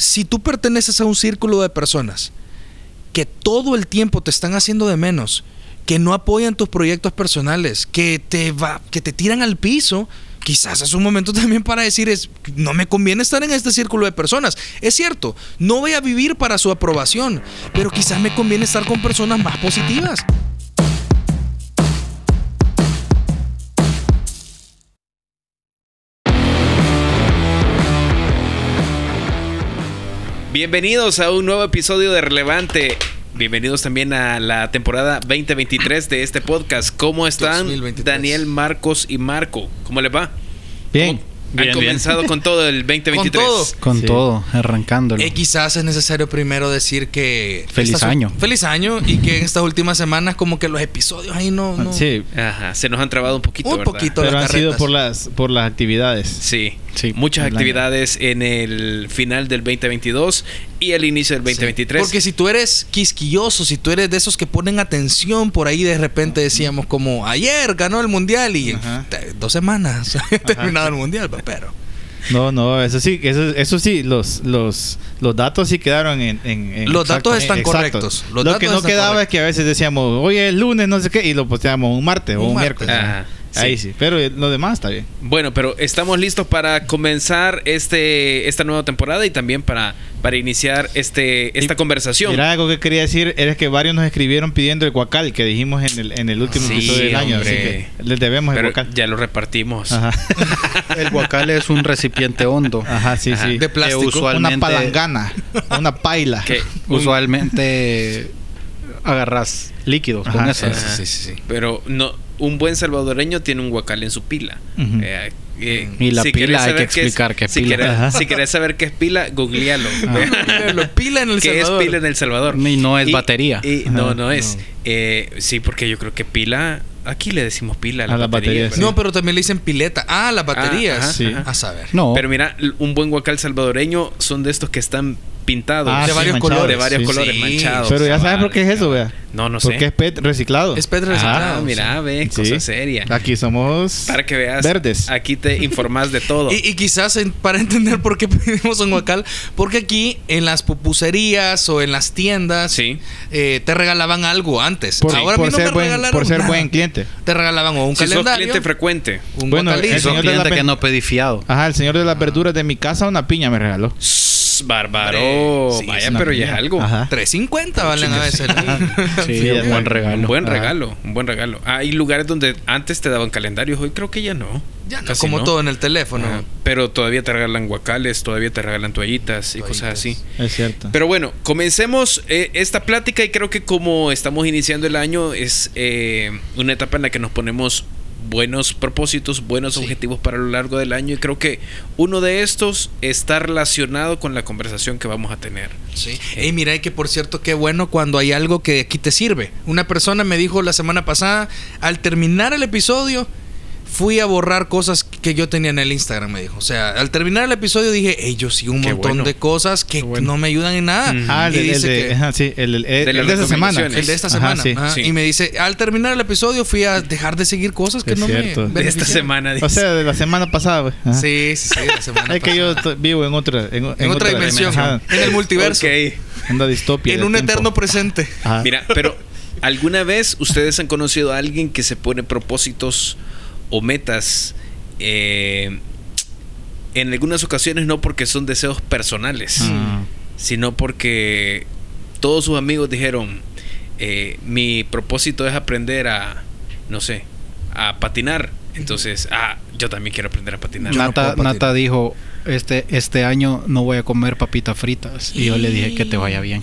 si tú perteneces a un círculo de personas que todo el tiempo te están haciendo de menos, que no apoyan tus proyectos personales, que te va, que te tiran al piso, quizás es un momento también para decir es no me conviene estar en este círculo de personas. Es cierto, no voy a vivir para su aprobación, pero quizás me conviene estar con personas más positivas. Bienvenidos a un nuevo episodio de Relevante. Bienvenidos también a la temporada 2023 de este podcast. ¿Cómo están 2023. Daniel, Marcos y Marco? ¿Cómo les va? Bien. ¿Cómo Han Bien, comenzado con todo el 2023. Con todo. Con Sí. todo, arrancándolo. Eh, quizás es necesario primero decir que... Feliz año. Feliz año y que en estas últimas semanas como que los episodios ahí no... no- Sí, Ajá, se nos han trabado un poquito, Un ¿verdad? poquito. pero las han sido por las por las actividades. Sí, Sí, muchas año. actividades en el final del 2022 y el inicio del 2023. Porque si tú eres quisquilloso, si tú eres de esos que ponen atención, por ahí de repente decíamos como ayer ganó el mundial y Ajá. dos semanas terminado el mundial, pero No, no, eso sí, eso, eso sí, los, los, los datos sí quedaron en... en- en- Los datos están exacto. correctos. Los lo datos que no quedaba correctos. es que a veces decíamos, hoy es lunes, no sé qué, y lo posteamos un martes o Un un martes. miércoles. Ajá, Ahí sí. sí, pero lo demás está bien. Bueno, pero estamos listos para comenzar este esta nueva temporada y también para, para iniciar este esta Y- conversación. Mira, algo que quería decir era que varios nos escribieron pidiendo el guacal que dijimos en el, en el último Sí, episodio del año. Así que les debemos el pero guacal. ya lo repartimos. Ajá. El guacal es un recipiente hondo. Ajá, sí, Ajá. sí. de plástico. Una palangana, una paila. Que Usualmente agarras líquidos con Ajá, esas. Ajá. Sí, sí, sí. Pero no, un buen salvadoreño tiene un guacal en su pila. Eh, eh, Y la si pila hay que explicar qué es si pila. Querés, si querés saber qué es pila, googlealo. Lo pila en el ¿Qué es Salvador. pila en El Salvador? Y no es batería. y- no, Ajá, no es. no. Eh, sí, porque yo creo que pila... Aquí le decimos pila a la, A la batería. batería, ¿verdad? No, pero también le dicen pileta. Ah, las baterías. ajá, Sí. ajá. A saber. No, Pero mira, un buen guacal salvadoreño son de estos que están pintados. Ah, de sí, varios colores. de varios sí, colores sí. manchados. Pero ya sabes por qué es eso, vea. No, no sé. Porque es PET reciclado. Es PET Ah, reciclado. mira, ve, Sí. cosa seria. Aquí somos Para que veas. verdes. Aquí te informás de todo. Y, y quizás en- para entender por qué pedimos un guacal, porque aquí en las pupuserías o en las tiendas Sí. eh, te regalaban algo antes. Por, Ahora a por mí no ser, me buen, regalaron por ser nada. buen cliente. Te regalaban o un si sos calendario, cliente frecuente. un Bueno, guacalito. el señor de la que no pedí fiado. Ajá, el señor de las verduras de mi casa una piña me regaló. Bárbaro. Sí, Vaya, pero ya es algo. Ajá. 3.50 valen a veces. Sí, Sí, un buen regalo. Un buen Ajá. regalo, un buen regalo. Hay lugares donde antes te daban calendarios, hoy creo que ya no. Ya no, Casi como no. todo en el teléfono. Ajá. Pero todavía te regalan guacales, todavía te regalan toallitas y Toallitas. cosas así. Es cierto. Pero bueno, comencemos eh, esta plática y creo que como estamos iniciando el año es eh, una etapa en la que nos ponemos buenos propósitos, buenos Sí. objetivos para lo largo del año y creo que uno de estos está relacionado con la conversación que vamos a tener. Sí. Ey, mira, y que por cierto, qué bueno cuando hay algo que aquí te sirve. Una persona me dijo la semana pasada, al terminar el episodio, fui a borrar cosas que yo tenía en el Instagram, me dijo. O sea, al terminar el episodio dije, hey, yo sigo un Qué montón bueno. de cosas que bueno. no me ayudan en nada. Ah, el, Y el- el dice de, que- ajá, sí, el, el- el De las de esa semana. el de esta Ajá, semana. sí. Ajá. Sí. Y me dice, al terminar el episodio fui a dejar de seguir cosas que Es no cierto. me De esta semana. O dice. sea, de la semana pasada, güey. Sí, sí, sí, la semana Es que yo vivo en otra, en, en en otra dimensión, en el multiverso, Ok. en una distopia. en un tiempo. eterno presente. Mira, pero ¿alguna vez ustedes han conocido a alguien que se pone propósitos o metas eh, en algunas ocasiones no porque son deseos personales, Mm. sino porque todos sus amigos dijeron, eh, mi propósito es aprender a, no sé, a patinar. Entonces, ah, yo también quiero aprender a patinar. No Nata, patinar. Nata dijo, este, este año no voy a comer papitas fritas. Y yo le dije que te vaya bien.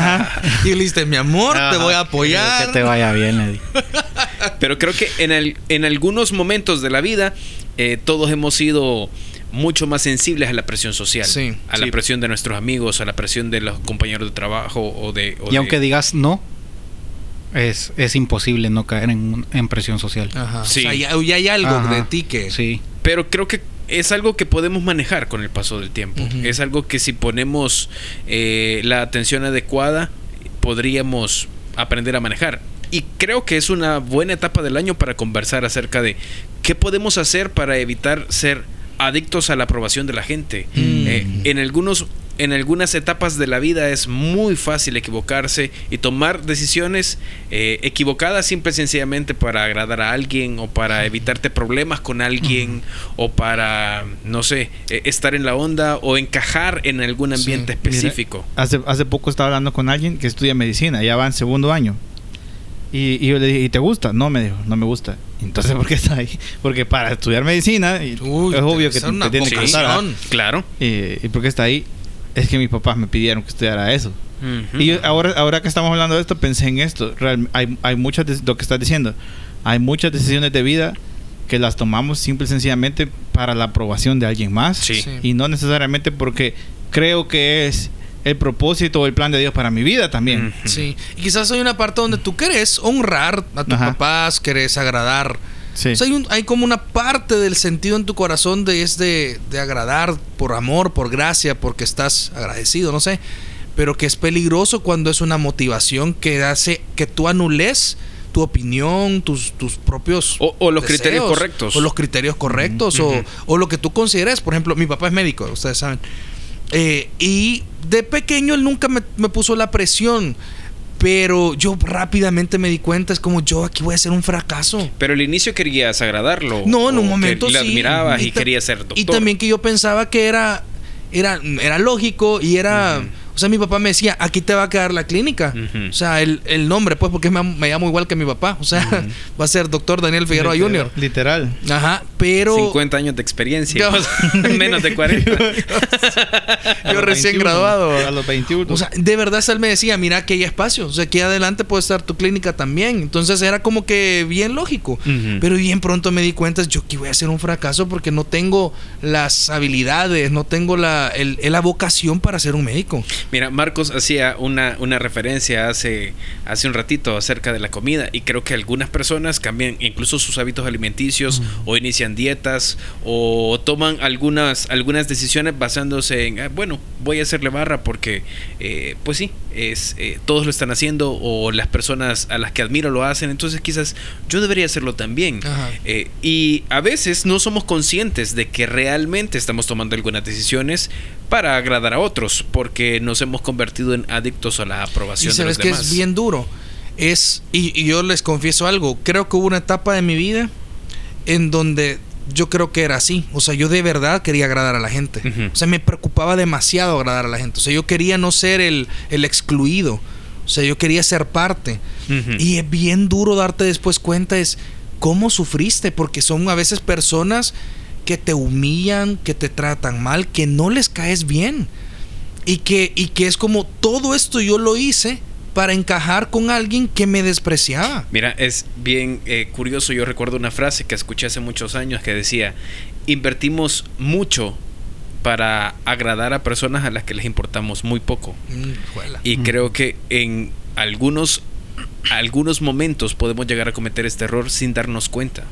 y le dijiste, mi amor, te voy a apoyar. Que te vaya bien, le dije. Pero creo que en, el- en algunos momentos de la vida eh, todos hemos sido mucho más sensibles a la presión social, Sí, a la presión de nuestros amigos, a la presión de los compañeros de trabajo o de... o Y de- aunque digas no, es, es imposible no caer en, en presión social. Ajá. Sí. O sea, ya, ya hay algo Ajá. de ti que... Sí. Pero creo que es algo que podemos manejar con el paso del tiempo. Es algo que si ponemos eh, la atención adecuada, podríamos aprender a manejar. Y creo que es una buena etapa del año para conversar acerca de qué podemos hacer para evitar ser adictos a la aprobación de la gente. Mm. Eh, en algunos en algunas etapas de la vida es muy fácil equivocarse y tomar decisiones eh, equivocadas simple y sencillamente para agradar a alguien o para evitarte problemas con alguien o para, no sé, eh, estar en la onda o encajar en algún ambiente Sí. específico. Hace, hace poco estaba hablando con alguien que estudia medicina, ya va en segundo año. Y, y yo le dije, ¿y te gusta? No, me dijo, no me gusta. Entonces, ¿por qué está ahí? Porque para estudiar medicina, y Uy, es obvio que te, te tiene que gustar. Claro. Y, ¿Y por qué está ahí? Es que mis papás me pidieron que estudiara eso. Y yo, ahora, ahora que estamos hablando de esto, pensé en esto. Real- hay, hay muchas, de- lo que estás diciendo, hay muchas decisiones de vida que las tomamos simple y sencillamente para la aprobación de alguien más. Sí. Sí. Y no necesariamente porque creo que es el propósito o el plan de Dios para mi vida también. Sí. Y quizás hay una parte donde tú querés honrar a tus Ajá. papás, querés agradar. Sí. O sea, hay, un- hay como una parte del sentido en tu corazón de es de, de agradar por amor, por gracia, porque estás agradecido, no sé. Pero que es peligroso cuando es una motivación que hace que tú anules tu opinión, tus, tus propios O- o los criterios correctos. O los criterios correctos. o, o lo que tú consideres. Por ejemplo, mi papá es médico, ustedes saben. Eh, y de pequeño él nunca me, me puso la presión. Pero yo rápidamente me di cuenta, es como yo aquí voy a ser un fracaso. Pero al inicio querías agradarlo. No, en un que momento le sí. admirabas y, ta- querías ser doctor. Y también que yo pensaba que era, era, era lógico y era... O sea, mi papá me decía, aquí te va a quedar la clínica. O sea, el, el nombre, pues, porque me, me llamo igual que mi papá. O sea, va a ser doctor Daniel Figueroa Jr. Literal. Ajá, pero... 50 años de experiencia. Yo- Menos de 40. A Yo recién 21, graduado. A los 21. O sea, de verdad él me decía, mira que hay espacio, o sea, aquí adelante puede estar tu clínica también. Entonces era como que bien lógico. Pero bien pronto me di cuenta, yo aquí voy a ser un fracaso porque no tengo las habilidades, no tengo la, el- la vocación para ser un médico. Mira, Marcos hacía una, una referencia hace, hace un ratito acerca de la comida y creo que algunas personas cambian incluso sus hábitos alimenticios o inician dietas o toman algunas, algunas decisiones basándose en, "Ah, bueno, voy a hacerle barra porque, eh, pues sí, es, eh, todos lo están haciendo o las personas a las que admiro lo hacen, entonces quizás yo debería hacerlo también. Eh, y a veces no somos conscientes de que realmente estamos tomando algunas decisiones para agradar a otros, porque nos hemos convertido en adictos a la Y aprobación de sabes los que demás. es bien duro. Es, y, y yo les confieso algo, creo que hubo una etapa de mi vida en donde yo creo que era así. O sea, yo de verdad quería agradar a la gente. O sea, me preocupaba demasiado agradar a la gente. O sea, yo quería no ser el, el excluido. O sea, yo quería ser parte. Y es bien duro darte después cuenta es cómo sufriste, porque son a veces personas que te humillan, que te tratan mal, que no les caes bien. Y que, y que es como todo esto yo lo hice para encajar con alguien que me despreciaba. Mira, es bien eh, curioso. Yo recuerdo una frase que escuché hace muchos años que decía: invertimos mucho para agradar a personas a las que les importamos muy poco. Mm. Y Mm. creo que en algunos, algunos momentos podemos llegar a cometer este error sin darnos cuenta.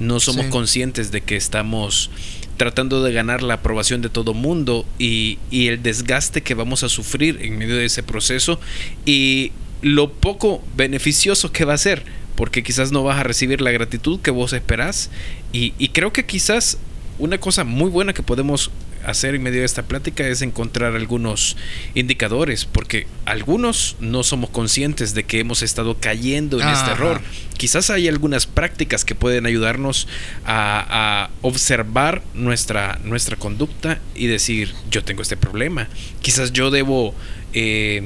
No somos Sí. conscientes de que estamos tratando de ganar la aprobación de todo mundo y, y el desgaste que vamos a sufrir en medio de ese proceso y lo poco beneficioso que va a ser, porque quizás no vas a recibir la gratitud que vos esperás. Y, y creo que quizás una cosa muy buena que podemos hacer en medio de esta plática es encontrar algunos indicadores, porque algunos no somos conscientes de que hemos estado cayendo en este error. Quizás hay algunas prácticas que pueden ayudarnos a, a observar nuestra, nuestra conducta y decir, yo tengo este problema. Quizás yo debo eh,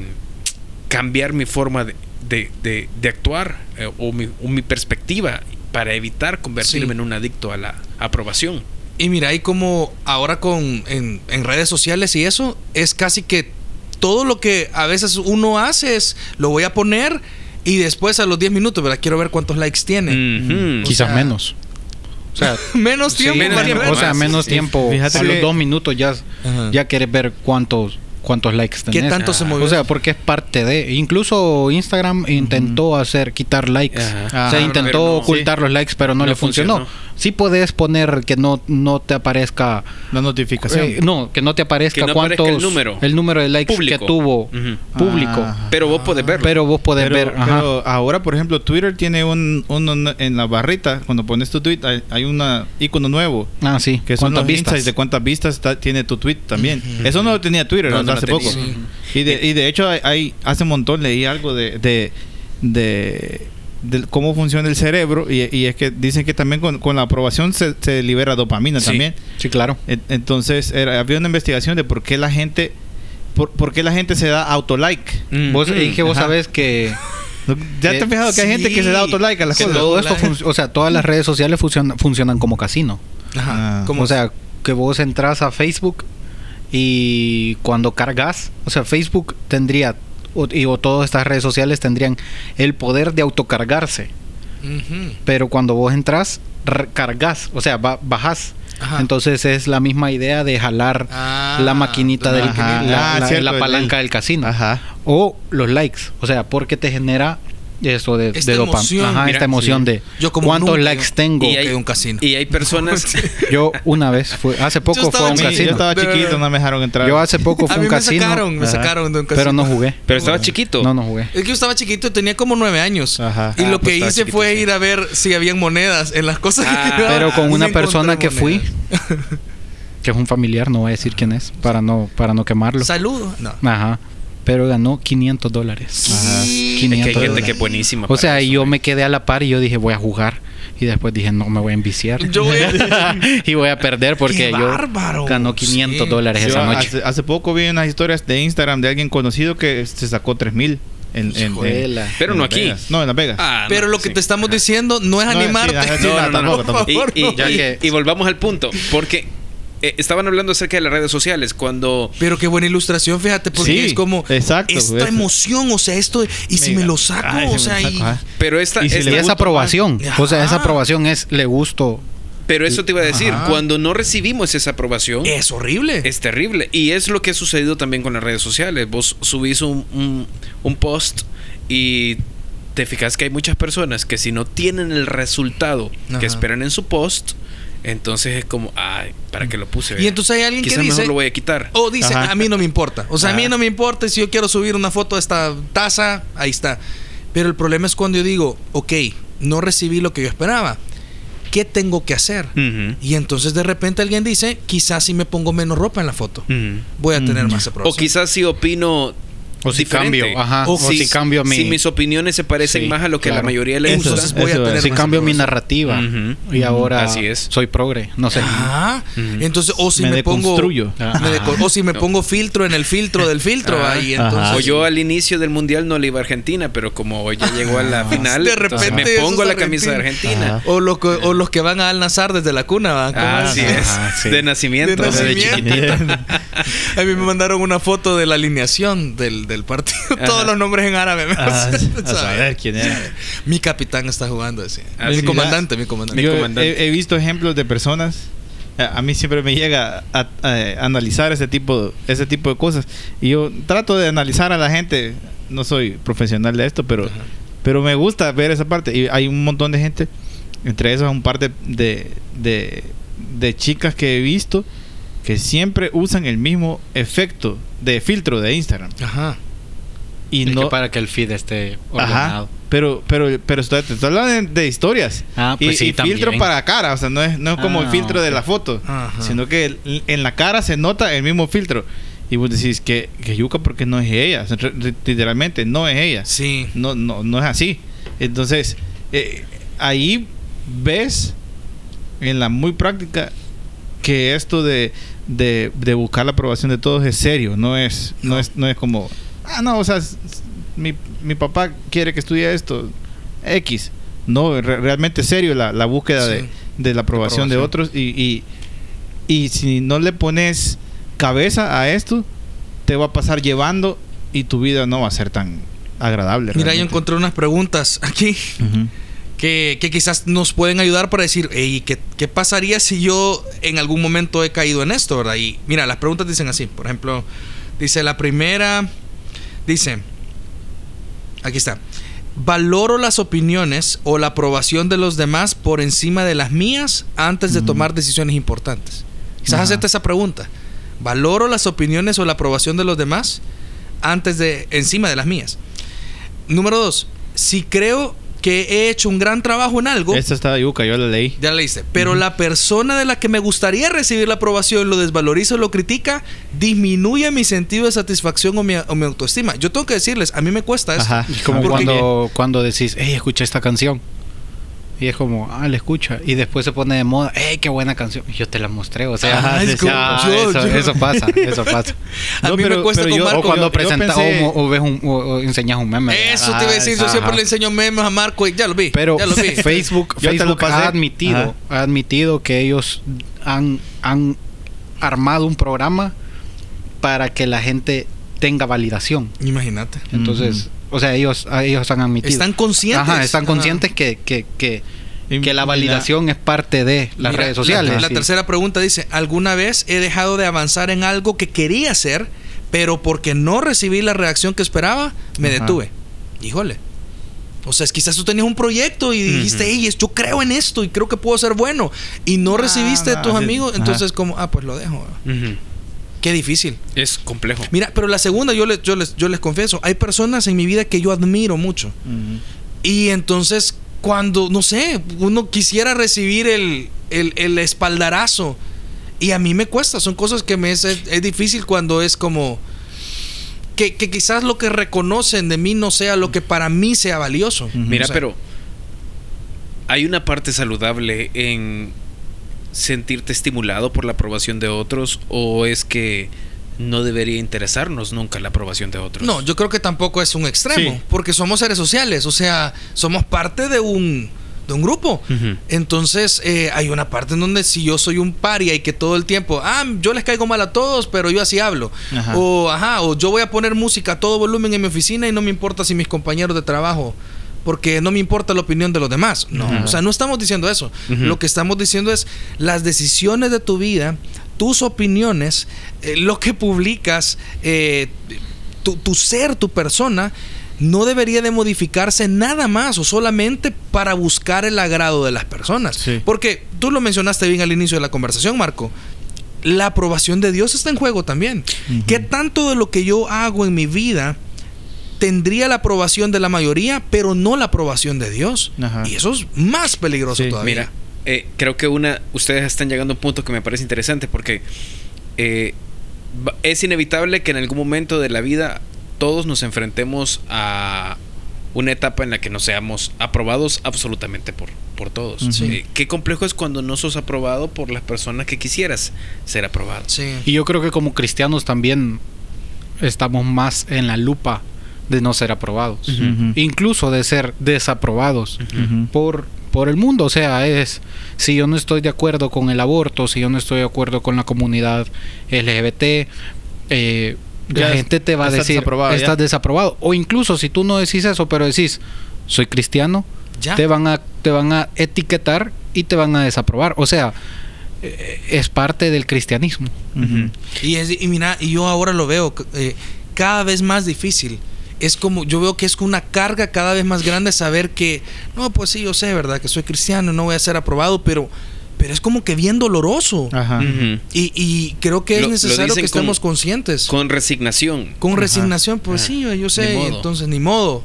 cambiar mi forma de, de- de- de actuar eh, o, mi, o mi perspectiva para evitar convertirme Sí. en un adicto a la aprobación. Y mira, ahí como ahora con en, en redes sociales y eso, es casi que todo lo que a veces uno hace es lo voy a poner y después a los 10 minutos, ¿verdad? Quiero ver cuántos likes tiene. O Quizás sea, menos. O sea, Menos sí, tiempo. menos tiempo. o sea, menos Sí. tiempo. Fíjate a que- los dos minutos ya, Ajá. ya quieres ver cuántos cuántos likes ¿Qué tenés. tanto se Ah, movió? O sea, porque es parte de. Incluso Instagram intentó hacer quitar likes. Ajá. o sea, Ajá, intentó no. ocultar los likes, pero no, No le funcionó. funcionó. Sí puedes poner que no, no te aparezca. La notificación. eh, no, que no te aparezca no aparezca cuántos. el número. el número de likes Público. que tuvo público. Ah. Pero vos podés verlo. Pero vos podés pero, ver. ajá. pero ahora, por ejemplo, Twitter tiene un, un- en la barrita, cuando pones tu tweet, hay, hay un icono nuevo. ah, sí. Que son ¿Cuántas los vistas? insights de cuántas vistas está- tiene tu tweet también. Eso no lo tenía Twitter No, no hace poco. Sí. Y, de, y de hecho, hay, hay- hace un montón leí algo de, de, de- de cómo funciona el cerebro. Y, y es que dicen que también con, con la aprobación se, se libera dopamina Sí. también. Sí, claro. En- Entonces, era- había una investigación de por qué la gente. Por, por qué la gente se da autolike. Mm. Vos, y que vos Ajá. sabés que, ¿Ya te has fijado que hay gente que se da autolike a las cosas? todo esto, o sea, todas las redes sociales funcionan, funcionan como casino. Ajá. Ah. ¿Cómo O sea, que vos entras a Facebook y cuando cargas, o sea, Facebook tendría, o, y, o todas estas redes sociales tendrían el poder de autocargarse. Pero cuando vos entras, cargas, o sea, ba- bajas. Ajá. Entonces es la misma idea de jalar Ah, la maquinita Ajá. la, Ah, palanca el- del casino Ajá. o los likes, o sea, porque te genera eso de, Esta de emoción, Ajá, mira, esta emoción sí. de Yo como cuántos nunca likes tengo. y que hay, un casino. y hay personas Yo una vez fue, hace poco fue a un A mí, yo casino. estaba chiquito, no me dejaron entrar. Yo hace poco a fue mí un me casino, sacaron, me sacaron de un casino. pero no jugué. pero estaba chiquito No, no jugué. Es que yo estaba chiquito, tenía como nueve años. Ajá. Y Ah, lo pues que estaba hice chiquito, fue sí. ir a ver si habían monedas en las cosas Ah, que. Pero con una persona que fui, que es un familiar, no voy a decir quién es, para no, para no quemarlo. Saludo. No. Ajá. Pero ganó 500 dólares. Ajá. es que hay 500 gente dólares. que es buenísima O sea, eso, yo me quedé a la par y yo dije, voy a jugar. Y después dije, no, me voy a enviciar. Yo voy a- y voy a perder porque yo ganó 500 Sí. dólares Yo esa noche. hace, hace poco vi unas historias de Instagram de alguien conocido que se sacó 3000 en, en, en- Pero en no aquí. Vegas. No, en Las Vegas. Ah, Pero no, lo que sí. te estamos diciendo no es animarte. y volvamos al punto. Porque eh, estaban hablando acerca de las redes sociales. Cuando. Pero qué buena ilustración, fíjate, porque Sí, es como exacto, esta eso. emoción, o sea, esto, y si me lo saco, Ay, o me sea, y- saco. Pero esta. Y si esta- le aprobación. O sea, esa aprobación es le gusto. pero eso te iba a decir. Ajá. Cuando no recibimos esa aprobación. es horrible. Es terrible. Y es lo que ha sucedido también con las redes sociales. Vos subís un, un- un post y te fijas que hay muchas personas que si no tienen el resultado Ajá. que esperan en su post, entonces es como, ay, ¿para qué lo puse? Y entonces hay alguien que Quizás dice- mejor lo voy a quitar. O dice, Ajá. a mí no me importa. O sea, a mí no me importa si yo quiero subir una foto de esta taza, ahí está. Pero el problema es cuando yo digo, ok, no recibí lo que yo esperaba. ¿Qué tengo que hacer? Y entonces de repente alguien dice, quizás si me pongo menos ropa en la foto, voy a tener más O aprobación. quizás si opino O si diferente. cambio, ajá. O O, si- si, cambio mi. Si mis opiniones se parecen Sí, más a lo que a la mayoría le Eso, gusta. Entonces voy a eso tener es. si más cambio mi narrativa. Y ahora Así es. soy progre. No sé. Ujú. Entonces, o si Me me, pongo. me o si me No. pongo filtro en el filtro del filtro. Ajá. ahí entonces. O yo al inicio del mundial no le iba a Argentina, pero como ya llegó a la final, De repente me eso pongo la camisa de Argentina. O, lo que- o los que van a Al Nazar desde la cuna, ¿va? ¿Cómo Ah, Así es? De nacimiento. De nacimiento. chiquitito. A mí me mandaron una foto de la alineación del, del partido. Todos los nombres en árabe. me Ah, a saber quién era. Mi capitán está jugando así. Ah, mi comandante, mi comandante. Mi Yo comandante. he, he visto ejemplos de personas. A a mí siempre me llega a, a analizar ese tipo, ese tipo de cosas. Y yo trato de analizar a la gente. No soy profesional de esto, pero, Ajá. pero me gusta ver esa parte. Y hay un montón de gente, entre esas un par de, de, de, de chicas que he visto que siempre usan el mismo efecto de filtro de Instagram. Ajá. Y Es que no. para que el feed esté Ajá. ordenado. Pero, pero, pero estoy, te estoy hablando de, de historias. Ah, y, pues sí, y filtro para cara, o sea, no es, no es como el Ah, filtro de la foto, Ajá. sino que el- en la cara se nota el mismo filtro. Y vos decís que, que yuca porque no es ella, o sea, literalmente no es ella. Sí. No, no, no es así. Entonces, eh, ahí ves en la muy práctica que esto de, de, de buscar la aprobación de todos es serio, no es, no, No. es, no es como, ah, no, o sea, mi, mi papá quiere que estudie esto, X. No, re- realmente serio la, la búsqueda Sí. de, de la aprobación de Aprobación. otros y, y, y si no le pones cabeza a esto, te va a pasar llevando y tu vida no va a ser tan agradable. Mira, yo encontré unas preguntas aquí. Que, que quizás nos pueden ayudar para decir, "Ey, ¿qué, ¿qué pasaría si yo en algún momento he caído en esto, verdad? Y mira, las preguntas dicen así. Por ejemplo, dice la primera, dice, aquí está. Valoro las opiniones o la aprobación de los demás por encima de las mías antes de tomar decisiones importantes. Quizás Ajá. hacerte esa pregunta. ¿Valoro las opiniones o la aprobación de los demás antes de encima de las mías? Número dos, si creo que he hecho un gran trabajo en algo, Esta estaba yuca, yo la leí. ya la leíste. Pero la persona de la que me gustaría recibir la aprobación lo desvaloriza o lo critica, disminuye mi sentido de satisfacción o mi, o mi autoestima. Yo tengo que decirles, a mí me cuesta esto. Ajá. Como cuando, cuando decís, hey, escucha esta canción. Y es como, ah, la escucha. Y después se pone de moda, hey, qué buena canción. Y yo te la mostré. O sea, Ajá, es como- ah, yo- eso, yo- eso pasa, eso pasa. A No, mí me cuesta pero con yo- Marco. o cuando presentas pensé- o, o ves un, o, o enseñas un meme. Eso te iba a decir, yo Ajá. siempre le enseño memes a Marco y ya lo vi. Pero ya lo vi. Facebook, Facebook ha admitido, Ajá. ha admitido que ellos han, han armado un programa para que la gente tenga validación. Imagínate. Entonces, o sea, ellos, ellos han admitido. Están conscientes. Ajá, están Ajá. conscientes que, que, que, que la validación es parte de las Mira, redes sociales. La, la Sí. tercera pregunta dice, ¿alguna vez he dejado de avanzar en algo que quería hacer, pero porque no recibí la reacción que esperaba, me Ajá. detuve? Híjole. O sea, es quizás tú tenías un proyecto y dijiste, hey, yo creo en esto y creo que puedo ser bueno. Y no Ah, recibiste de tus amigos, entonces como, ah, pues lo dejo. Ujú. Qué difícil. Es complejo. Mira, pero la segunda, yo les, yo les, yo les confieso, hay personas en mi vida que yo admiro mucho. Y entonces, cuando, no sé, uno quisiera recibir el, el, el espaldarazo. Y a mí me cuesta, son cosas que me es, es difícil cuando es como... Que, que quizás lo que reconocen de mí no sea lo que para mí sea valioso. Mira, O sea, pero hay una parte saludable en sentirte estimulado por la aprobación de otros o es que no debería interesarnos nunca la aprobación de otros. No, yo creo que tampoco es un extremo, Sí. porque somos seres sociales, o sea, somos parte de un, de un grupo. Entonces, eh, hay una parte en donde si yo soy un paria y que todo el tiempo, ah, yo les caigo mal a todos, pero yo así hablo. Ajá. O, ajá, o yo voy a poner música a todo volumen en mi oficina y no me importa si mis compañeros de trabajo, porque no me importa la opinión de los demás. No, Ajá. o sea, no estamos diciendo eso. Lo que estamos diciendo es las decisiones de tu vida, tus opiniones, eh, lo que publicas, eh, tu, tu ser, tu persona, no debería de modificarse nada más o solamente para buscar el agrado de las personas. Sí. Porque tú lo mencionaste bien al inicio de la conversación, Marco. La aprobación de Dios está en juego también. ¿Qué tanto de lo que yo hago en mi vida tendría la aprobación de la mayoría, pero no la aprobación de Dios? Ajá. Y eso es más peligroso Sí. todavía. Mira, eh, creo que una, ustedes están llegando a un punto que me parece interesante porque eh, es inevitable que en algún momento de la vida todos nos enfrentemos a una etapa en la que no seamos aprobados absolutamente por, por todos. Sí. Eh, qué complejo es cuando no sos aprobado por las personas que quisieras ser aprobado. Sí. Y yo creo que como cristianos también estamos más en la lupa de no ser aprobados. Incluso de ser desaprobados por, por el mundo. O sea, es si yo no estoy de acuerdo con el aborto, si yo no estoy de acuerdo con la comunidad LGBT, eh, la gente te va a decir, desaprobado, ya. estás desaprobado. O incluso si tú no decís eso, pero decís, soy cristiano, Ya. te van a te van a etiquetar y te van a desaprobar. O sea, eh, es parte del cristianismo. Y, es, y mira, y yo ahora lo veo eh, cada vez más difícil. Es como, yo veo que es una carga cada vez más grande saber que, no, pues sí, yo sé, ¿verdad? Que soy cristiano, no voy a ser aprobado, pero, pero es como que bien doloroso. Ajá. Y, y creo que es Lo- necesario que estemos con- conscientes. Con, Con resignación. resignación, pues Ajá. sí, yo sé, Ni modo. entonces ni modo.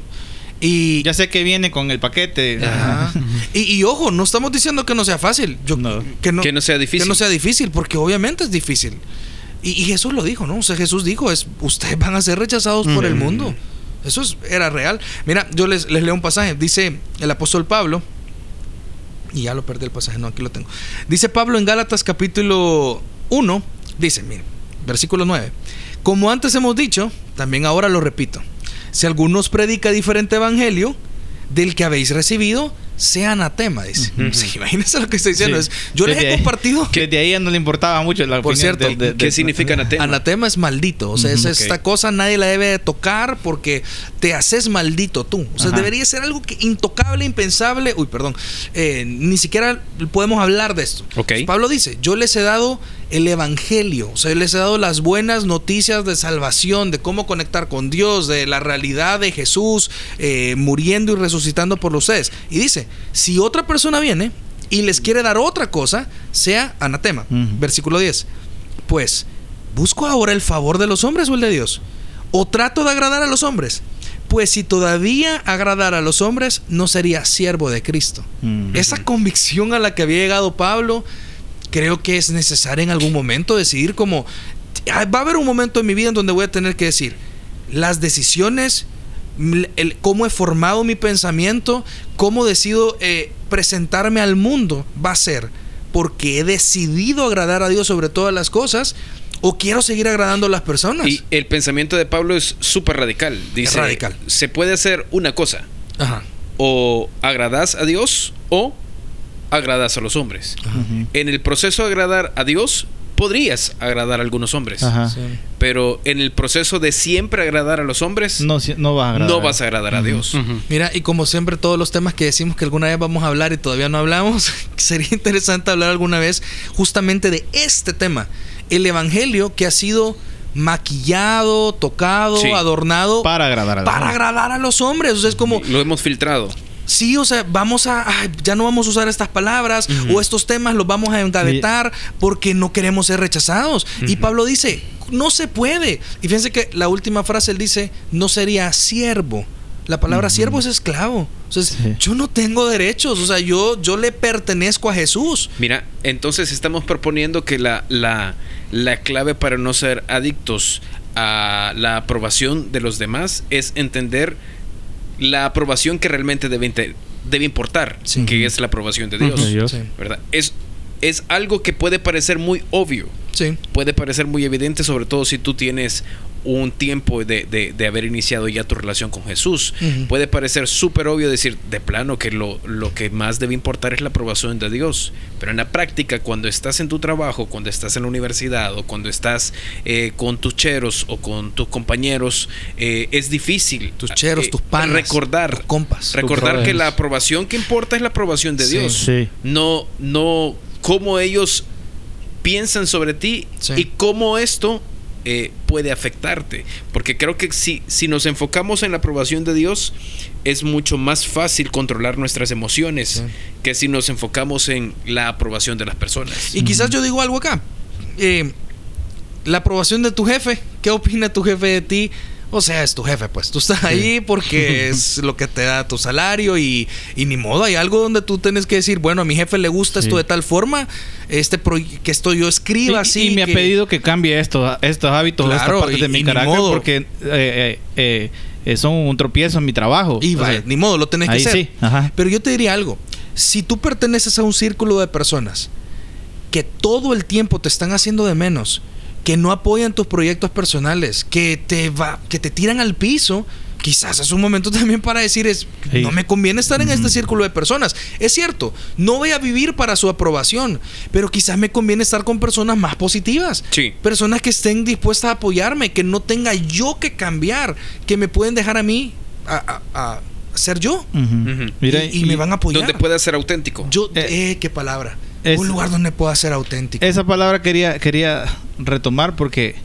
Y, Ya sé que viene con el paquete. Ajá. y, y ojo, no estamos diciendo que no sea fácil. Yo, No. Que, no, Que no sea difícil. Que no sea difícil, porque obviamente es difícil. Y, y Jesús lo dijo, ¿no? O sea, Jesús dijo, es, ustedes van a ser rechazados por el mundo. Eso es- era real. Mira, yo les, les leo un pasaje. Dice el apóstol Pablo, y ya lo perdí el pasaje, no, aquí lo tengo. Dice Pablo en Gálatas capítulo 1, dice, miren, versículo 9. Como antes hemos dicho, también ahora lo repito. Si alguno os predica diferente evangelio del que habéis recibido, sea anatema, dice. Sí, imagínense lo que está diciendo. Sí. Es, yo les Desde he ahí- compartido Que de ahí ya no le importaba mucho la Por cierto, ¿Qué significa anatema? Anatema es maldito. O sea, es esta cosa nadie la debe de tocar porque te haces maldito tú. O sea, Ajá. debería ser algo que intocable, impensable. Uy, perdón. Eh, ni siquiera podemos hablar de esto. Ok. Pablo dice: Yo les he dado el Evangelio. O sea, les he dado las buenas noticias de salvación, de cómo conectar con Dios, de la realidad de Jesús eh, muriendo y resucitando por ustedes. Y dice, si otra persona viene y les quiere dar otra cosa, sea anatema. Versículo 10. Pues, ¿busco ahora el favor de los hombres o el de Dios? ¿O trato de agradar a los hombres? Pues si todavía agradara a los hombres, no sería siervo de Cristo. Mm. Esa convicción a la que había llegado Pablo, creo que es necesaria en algún momento decidir como... Va a haber un momento en mi vida en donde voy a tener que decir, las decisiones, el, cómo he formado mi pensamiento, cómo decido eh, presentarme al mundo, va a ser porque he decidido agradar a Dios sobre todas las cosas o quiero seguir agradando a las personas. Y el pensamiento de Pablo es súper radical. Dice, radical. se puede hacer una cosa. Ajá. O agradas a Dios o agradas a los hombres. En el proceso de agradar a Dios, podrías agradar a algunos hombres. Ajá. Sí. Pero en el proceso de siempre agradar a los hombres, no, No, si- no vas a agradar. vas a agradar a. Dios. Mira, y como siempre, todos los temas que decimos que alguna vez vamos a hablar y todavía no hablamos, sería interesante hablar alguna vez justamente de este tema. El evangelio que ha sido maquillado, tocado, Sí. adornado Para agradar a la para agradar a los hombres. O sea, es como, Lo hemos filtrado. Sí, o sea, vamos a, ay, ya no vamos a usar estas palabras o estos temas los vamos a engavetar porque no queremos ser rechazados. Y Pablo dice, no se puede. Y fíjense que la última frase él dice, no sería siervo. La palabra siervo es esclavo. O sea, es, Sí. yo no tengo derechos. O sea, yo, yo le pertenezco a Jesús. Mira, entonces estamos proponiendo que la, la, la clave para no ser adictos a la aprobación de los demás es entender la aprobación que realmente debe, debe importar, Sí. que es la aprobación de Dios. De Dios. Sí. ¿verdad? Es, es algo que puede parecer muy obvio, Sí. puede parecer muy evidente, sobre todo si tú tienes un tiempo de, de- de haber iniciado ya tu relación con Jesús. Puede parecer súper obvio decir de plano que lo, lo que más debe importar es la aprobación de Dios. Pero en la práctica, cuando estás en tu trabajo, cuando estás en la universidad o cuando estás eh, con tus cheros o con tus compañeros, eh, es difícil. Tus cheros, eh, tus panas, Recordar. tus compas. Recordar que la aprobación que importa es la aprobación de Sí. Dios. Sí. No, no cómo ellos piensan sobre ti Sí. y cómo esto eh, puede afectarte. Porque creo que si, si nos enfocamos en la aprobación de Dios, es mucho más fácil controlar nuestras emociones Sí. que si nos enfocamos en la aprobación de las personas. Y quizás yo digo algo acá. Eh, la aprobación de tu jefe. ¿Qué opina tu jefe de ti? O sea, es tu jefe, pues. Tú estás ahí porque es lo que te da tu salario y, y ni modo. Hay algo donde tú tienes que decir, bueno, a mi jefe le gusta esto de tal forma, este que esto yo escriba Y- así. y me ha pedido que cambie estos, estos hábitos, Claro, estas partes y- de mi carácter, porque eh, eh, eh, son un tropiezo en mi trabajo. Y O va, sea, ni modo, lo tenés que hacer. sí. Pero yo te diría algo. Si tú perteneces a un círculo de personas que todo el tiempo te están haciendo de menos, que no apoyan tus proyectos personales, que te va, que te tiran al piso, quizás es un momento también para decir es Sí. no me conviene estar en este círculo de personas. Es cierto, no voy a vivir para su aprobación, pero quizás me conviene estar con personas más positivas. Sí. Personas que estén dispuestas a apoyarme, que no tenga yo que cambiar, que me pueden dejar a mí a, a- a ser yo. Mira, y me van a apoyar. Donde pueda ser auténtico. Yo, Eh, eh, qué palabra. Es- un lugar donde pueda ser auténtico. Esa palabra quería, quería retomar porque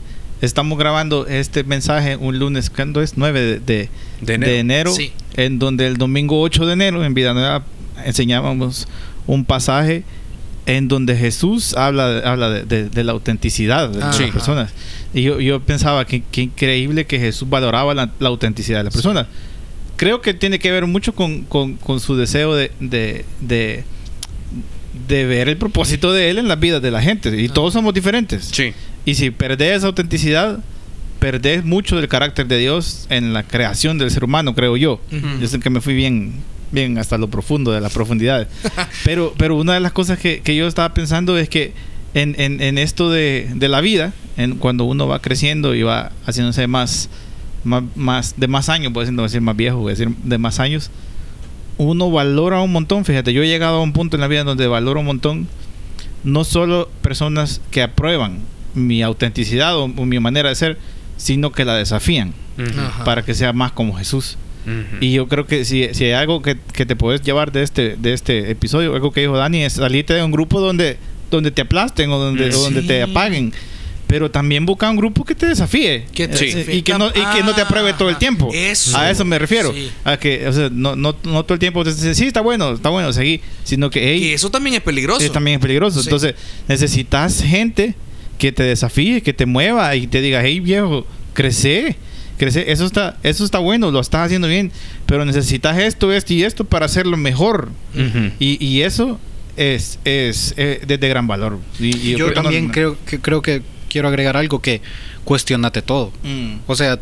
estamos grabando este mensaje un lunes, ¿cuándo es? 9 de, de- De enero. de enero, Sí. en donde el domingo 8 de enero en Vida Nueva enseñábamos un pasaje en donde Jesús habla, habla de, la autenticidad de Ah, las sí. personas. Y yo, yo pensaba que, que increíble que Jesús valoraba la, la autenticidad de las personas. Creo que tiene que ver mucho con, con- con su deseo de, de, ver el propósito de Él en las vidas de la gente. Y todos somos diferentes. Sí. Y si perdés esa autenticidad, perdés mucho del carácter de Dios en la creación del ser humano, creo yo. Yo sé que me fui bien, bien hasta lo profundo de la profundidad. pero, pero una de las cosas que, que yo estaba pensando es que en, en- en esto de, de la vida, en, cuando uno va creciendo y va haciéndose más, más, más- de más años, voy a decir, no voy a decir más viejo, voy a decir de más años, uno valora un montón. Fíjate, yo he llegado a un punto en la vida donde valoro un montón no solo personas que aprueban mi autenticidad o, o mi manera de ser, sino que la desafían para que sea más como Jesús. Y yo creo que si, si hay algo que, que te puedes llevar de este, de este episodio, algo que dijo Dani, es salirte de un grupo donde donde te aplasten o donde, o donde te apaguen. Pero también busca un grupo que te desafíe. Que te Eh, desafíe. y, que no, y que no te apruebe todo el tiempo. Eso. A eso me refiero. Sí. A que, o sea, no, no, no todo el tiempo te dice, sí, está bueno, está bueno, seguí. Sino que, hey, Y eso también es peligroso. eso también es peligroso. Sí. Entonces, necesitas gente que te desafíe, que te mueva y te diga, hey viejo, crece, crece. Eso está, eso está bueno, lo estás haciendo bien, pero necesitas esto, esto y esto para hacerlo mejor. Ujú. Y, y eso es, es, eh, de, de gran valor. Y- y Yo que no- también creo que creo que quiero agregar algo que cuestionate todo. Mm. O sea,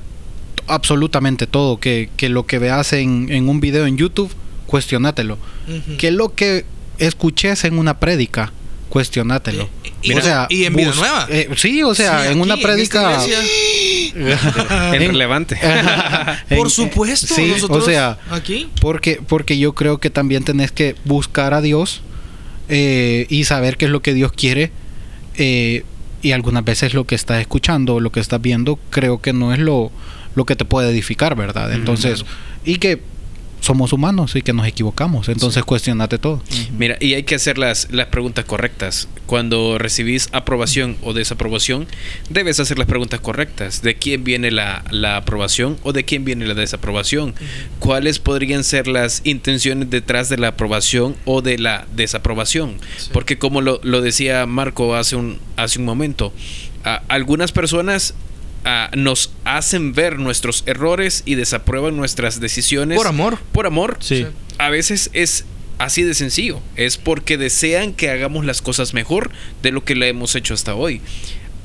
absolutamente todo. Que, que lo que veas en, en un video en YouTube, cuestionátelo. Ujú. Que lo que escuches en una prédica, cuestionátelo. Y- y- o sea, y en bus- Villanueva. eh, sí, o sea, Sí, en una aquí, prédica. En En- relevante. Por supuesto. Sí, nosotros o sea, aquí. Porque, porque yo creo que también tenés que buscar a Dios eh, y saber qué es lo que Dios quiere. eh, y algunas veces lo que estás escuchando o lo que estás viendo creo que no es lo, lo que te puede edificar, ¿verdad? Entonces, y que somos humanos y que nos equivocamos. Entonces, cuestionate todo. Mira, y hay que hacer las, las preguntas correctas. Cuando recibís aprobación o desaprobación, debes hacer las preguntas correctas. ¿De quién viene la, la aprobación o de quién viene la desaprobación? ¿Cuáles podrían ser las intenciones detrás de la aprobación o de la desaprobación? Sí. Porque como lo, lo decía Marco hace un, hace un momento, a- algunas personas... ah, nos hacen ver nuestros errores y desaprueban nuestras decisiones Por amor. por amor Sí. a veces es así de sencillo. Es porque desean que hagamos las cosas mejor de lo que le hemos hecho hasta hoy.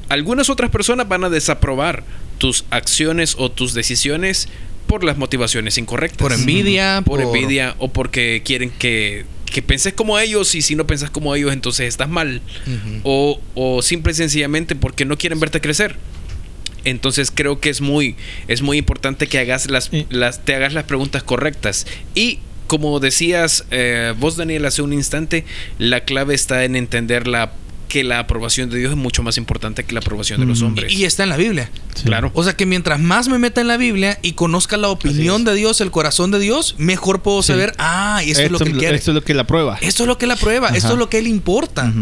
Algunas otras personas van a desaprobar tus acciones o tus decisiones por las motivaciones incorrectas. Por envidia. Por envidia o porque quieren que, que penses como ellos y si no pensas como ellos entonces estás mal. O, o simple y sencillamente porque no quieren verte crecer. Entonces creo que es muy, es muy importante que hagas las, las, te hagas las preguntas correctas. Y como decías eh, vos, Daniel, hace un instante, la clave está en entender la, que la aprobación de Dios es mucho más importante que la aprobación de los Mm. hombres. Y está en la Biblia. Sí. Claro. O sea que mientras más me meta en la Biblia y conozca la opinión de Dios, el corazón de Dios, mejor puedo Sí. saber, ah, y esto, es lo que él quiere. esto es lo que la prueba. Esto es lo que la prueba, esto Ajá. es lo que él importa.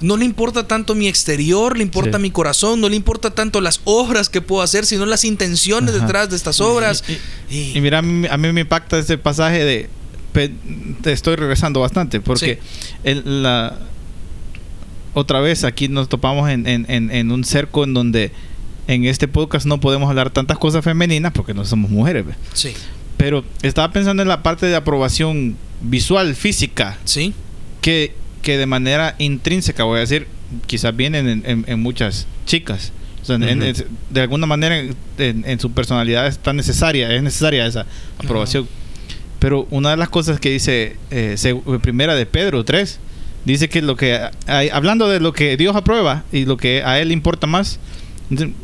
No le importa tanto mi exterior, le importa Sí. mi corazón, no le importa tanto las obras que puedo hacer, sino las intenciones Ajá. detrás de estas obras. Y, Y- y mira, a mí, a mí me impacta ese pasaje de... pe- Te estoy regresando bastante porque el- la, otra vez aquí nos topamos en, en- en- en un cerco en donde en este podcast no podemos hablar tantas cosas femeninas porque no somos mujeres. ve. sí, Pero estaba pensando en la parte de aprobación visual, física, sí, que, que de manera intrínseca, voy a decir, quizás vienen en, en- en muchas chicas. O sea, en- Ujú. de alguna manera en, su personalidad está necesaria, es necesaria esa aprobación. Pero una de las cosas que dice eh, seg- primera de Pedro 3, dice que lo que hay- hablando de lo que Dios aprueba y lo que a él le importa más, el,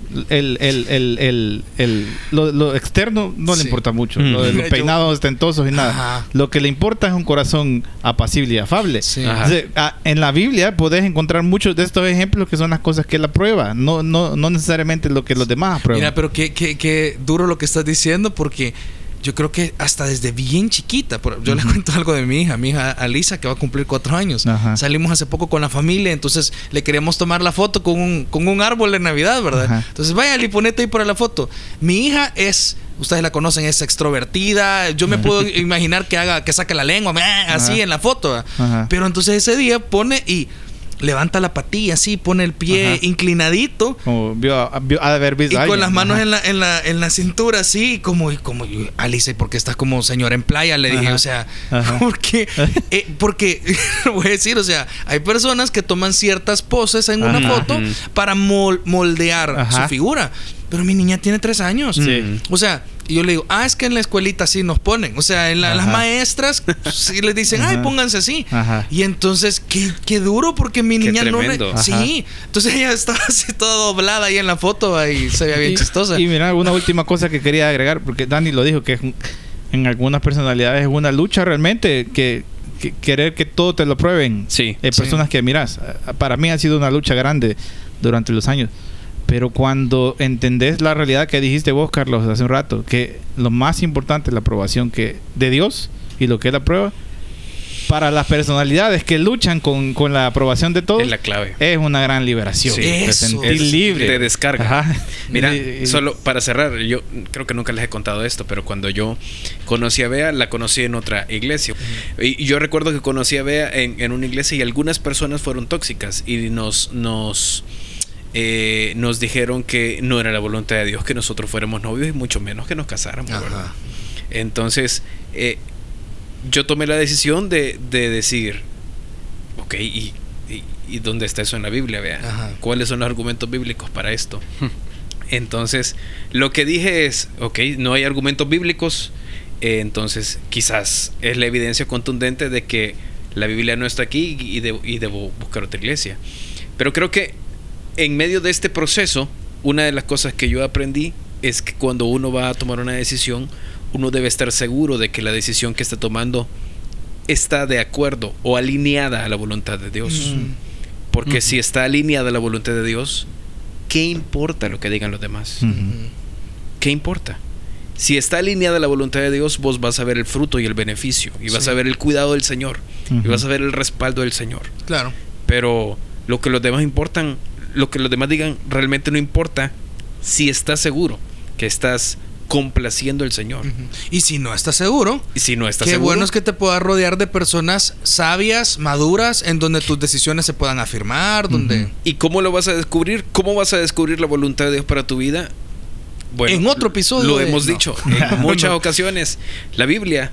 el, el, el, el- lo, lo externo no Sí. le importa mucho, Mm. lo de los peinados ostentosos y nada. Ajá. Lo que le importa es un corazón apacible y afable. Sí. Ajá. Entonces, en la Biblia podés encontrar muchos de estos ejemplos que son las cosas que él aprueba, no, no, no necesariamente lo que los demás aprueban. Mira, pero qué, qué, qué duro lo que estás diciendo porque yo creo que hasta desde bien chiquita, yo le cuento algo de mi hija, mi hija Alisa que va a cumplir cuatro años. Ajá. Salimos hace poco con la familia, entonces le queríamos tomar la foto con un, con un árbol de Navidad, ¿verdad? Ajá. Entonces vaya, y ponete ahí para la foto. Mi hija es, ustedes la conocen, es extrovertida. Yo me puedo imaginar que haga, que saque la lengua, así Ajá. en la foto. Pero entonces ese día pone y levanta la patilla así, pone el pie Ajá. inclinadito. Como vio, de haber visto Y a con alguien. las manos en la, en, la, en la cintura, así, como, y como y, Alice, porque estás como señora en playa? Le dije, o sea, Ajá. porque, eh, porque, voy a decir, o sea, hay personas que toman ciertas poses en una foto para mol- moldear su figura. Pero mi niña tiene tres años. Sí. O sea, y yo le digo, ah, es que en la escuelita sí nos ponen. O sea, en la- las maestras sí les dicen, ay, pónganse así. Ajá. Y entonces, qué, qué duro, porque mi Qué niña no le. Sí. Entonces ella estaba así toda doblada ahí en la foto y se veía bien Y- chistosa. Y mira, una última cosa que quería agregar, porque Dani lo dijo, que es un- en algunas personalidades es una lucha realmente, que, que querer que todo te lo prueben. Sí. Eh, Sí. personas que miras. Para mí ha sido una lucha grande durante los años. Pero cuando entendés la realidad que dijiste vos, Carlos, hace un rato, que lo más importante es la aprobación que de Dios y lo que Él aprueba, para las personalidades que luchan con, con la aprobación de todos, Es la clave. es una gran liberación. Sí. Te sentir Es libre. de descarga. Ajá. Mira, solo para cerrar, yo creo que nunca les he contado esto, pero cuando yo conocí a Bea, la conocí en otra iglesia. Y y yo recuerdo que conocí a Bea en, en una iglesia y algunas personas fueron tóxicas y nos, nos, eh, nos dijeron que no era la voluntad de Dios que nosotros fuéramos novios y mucho menos que nos casáramos. Entonces, eh, yo tomé la decisión de, de decir, ok, ¿y, y, y dónde está eso en la Biblia? Vea? Ajá. ¿Cuáles son los argumentos bíblicos para esto? Entonces, lo que dije es, ok, no hay argumentos bíblicos, eh, entonces quizás es la evidencia contundente de que la Biblia no está aquí y, debo, y debo buscar otra iglesia. Pero creo que en medio de este proceso, una de las cosas que yo aprendí es que cuando uno va a tomar una decisión, uno debe estar seguro de que la decisión que está tomando está de acuerdo o alineada a la voluntad de Dios. Mm. Porque si está alineada a la voluntad de Dios, ¿qué importa lo que digan los demás? ¿Qué importa? Si está alineada a la voluntad de Dios, vos vas a ver el fruto y el beneficio, y vas Sí. a ver el cuidado del Señor, y vas a ver el respaldo del Señor. Claro. Pero lo que los demás importan, lo que los demás digan, realmente no importa si estás seguro que estás complaciendo al Señor. Y si no estás seguro, Y si no estás qué seguro, bueno es que te puedas rodear de personas sabias, maduras, en donde tus decisiones se puedan afirmar, donde... ¿Y cómo lo vas a descubrir? ¿Cómo vas a descubrir la voluntad de Dios para tu vida? En otro episodio Lo de- hemos no. dicho en muchas ocasiones. La Biblia,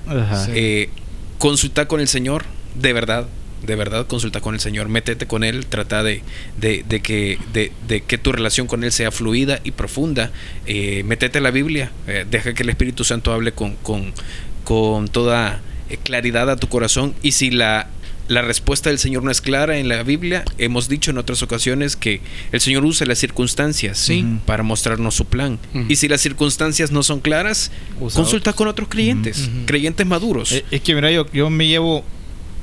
eh, consulta con el Señor, de verdad, de verdad, consulta con el Señor, métete con Él, trata de, de, de que, de, de que tu relación con Él sea fluida y profunda. Eh, métete a la Biblia, eh, deja que el Espíritu Santo hable con, con, con toda eh, claridad a tu corazón. Y si la, la respuesta del Señor no es clara en la Biblia, hemos dicho en otras ocasiones que el Señor usa las circunstancias Sí. para mostrarnos su plan. Y si las circunstancias no son claras, Usa consulta con otros creyentes, creyentes maduros. Es que mira, yo, yo me llevo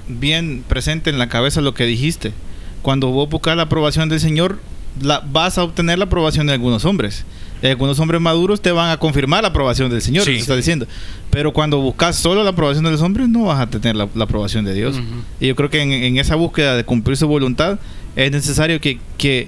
bien presente en la cabeza lo que dijiste. Cuando vos buscas la aprobación del Señor, la, vas a obtener la aprobación de algunos hombres. Algunos hombres maduros te van a confirmar la aprobación del Señor, Sí. está diciendo. Pero cuando buscas solo la aprobación de los hombres, no vas a tener la, la aprobación de Dios. Y yo creo que en, en esa búsqueda de cumplir su voluntad, es necesario que, que,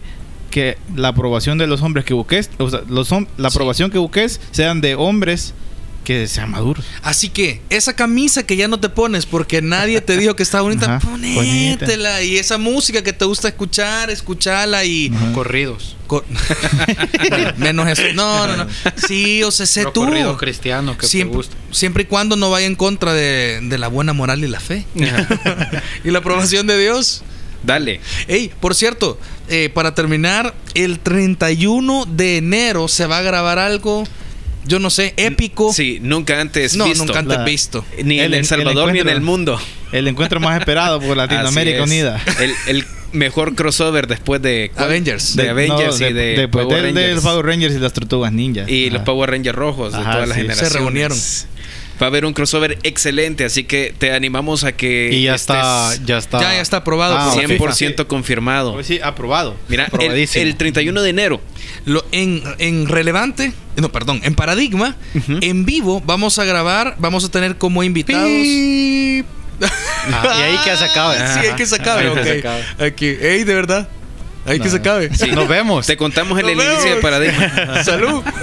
que la aprobación de los hombres que busques, o sea, los, la Sí. aprobación que busques, sean de hombres que sean maduros. Así que esa camisa que ya no te pones porque nadie te dijo que estaba bonita, Ajá, ponétela. Y esa música que te gusta escuchar, escuchala y... Ajá. Corridos. co- Menos eso. No, no, no. Sí, o sea, sé Los tú. corridos cristianos que Siempre, te gustan. siempre y cuando no vaya en contra de, de la buena moral y la fe. y la aprobación de Dios. Dale. Ey, por cierto, eh, para terminar, el 31 de enero se va a grabar algo, yo no sé, épico. Sí, nunca antes no, visto. nunca antes La- visto. Ni en El- El, el Salvador ni en el mundo. El encuentro más esperado por Latinoamérica. Unida. El, el mejor crossover después de. Avengers. De, Avengers no, y de, después Power Rangers. Power Rangers y las Tortugas Ninja. y los. Power Rangers rojos de Ajá, todas las sí. generaciones. Se reunieron. Va a haber un crossover excelente, así que te animamos a que Y ya estés está, ya está. Ya, ya está aprobado Ah, por la 100% FIFA. confirmado. Pues sí, aprobado. Mira, el, el 31 de enero. Lo, en, en relevante, no, perdón, en paradigma, en vivo vamos a grabar, vamos a tener como invitados. Ah, y ahí que se acabe. Sí, hay que se acabe, Ahí que ok. se acabe. Aquí, ey, de verdad. Hay que se acabe. Sí. Nos vemos. Te contamos en Nos el inicio de. Paradigma. Salud.